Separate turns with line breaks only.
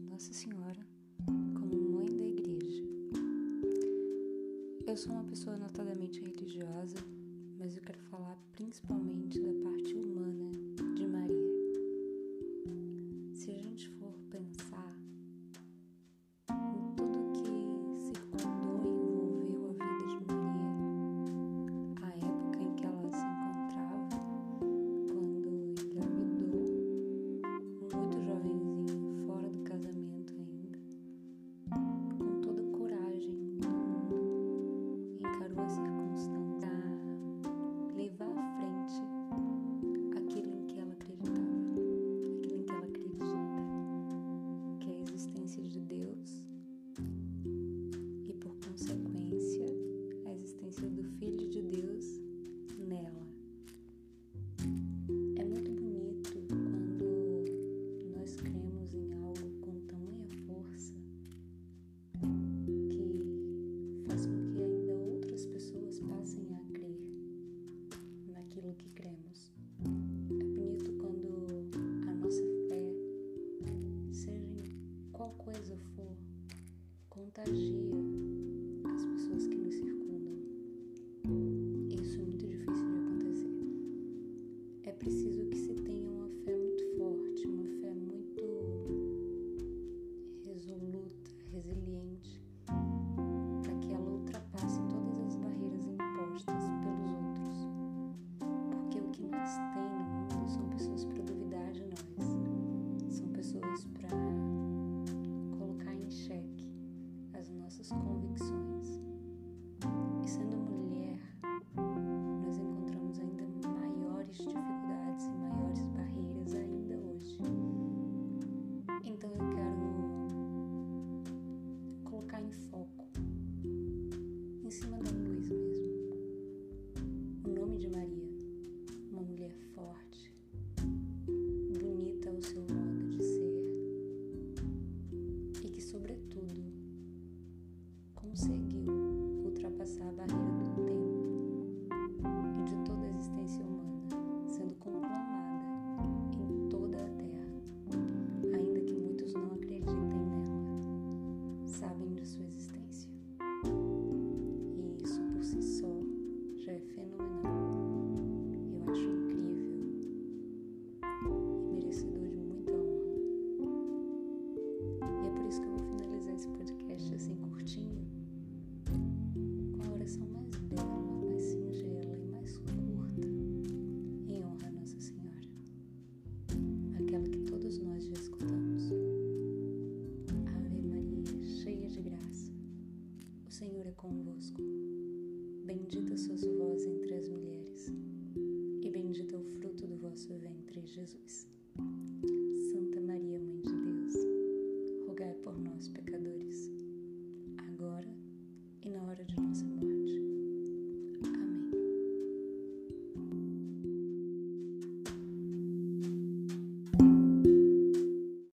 Nossa Senhora como mãe da igreja. Eu sou uma pessoa notadamente religiosa, mas eu quero falar principalmente da contagia as pessoas que nos circundam. Isso é muito difícil de acontecer. É preciso cold. convosco. Bendita sois vós entre as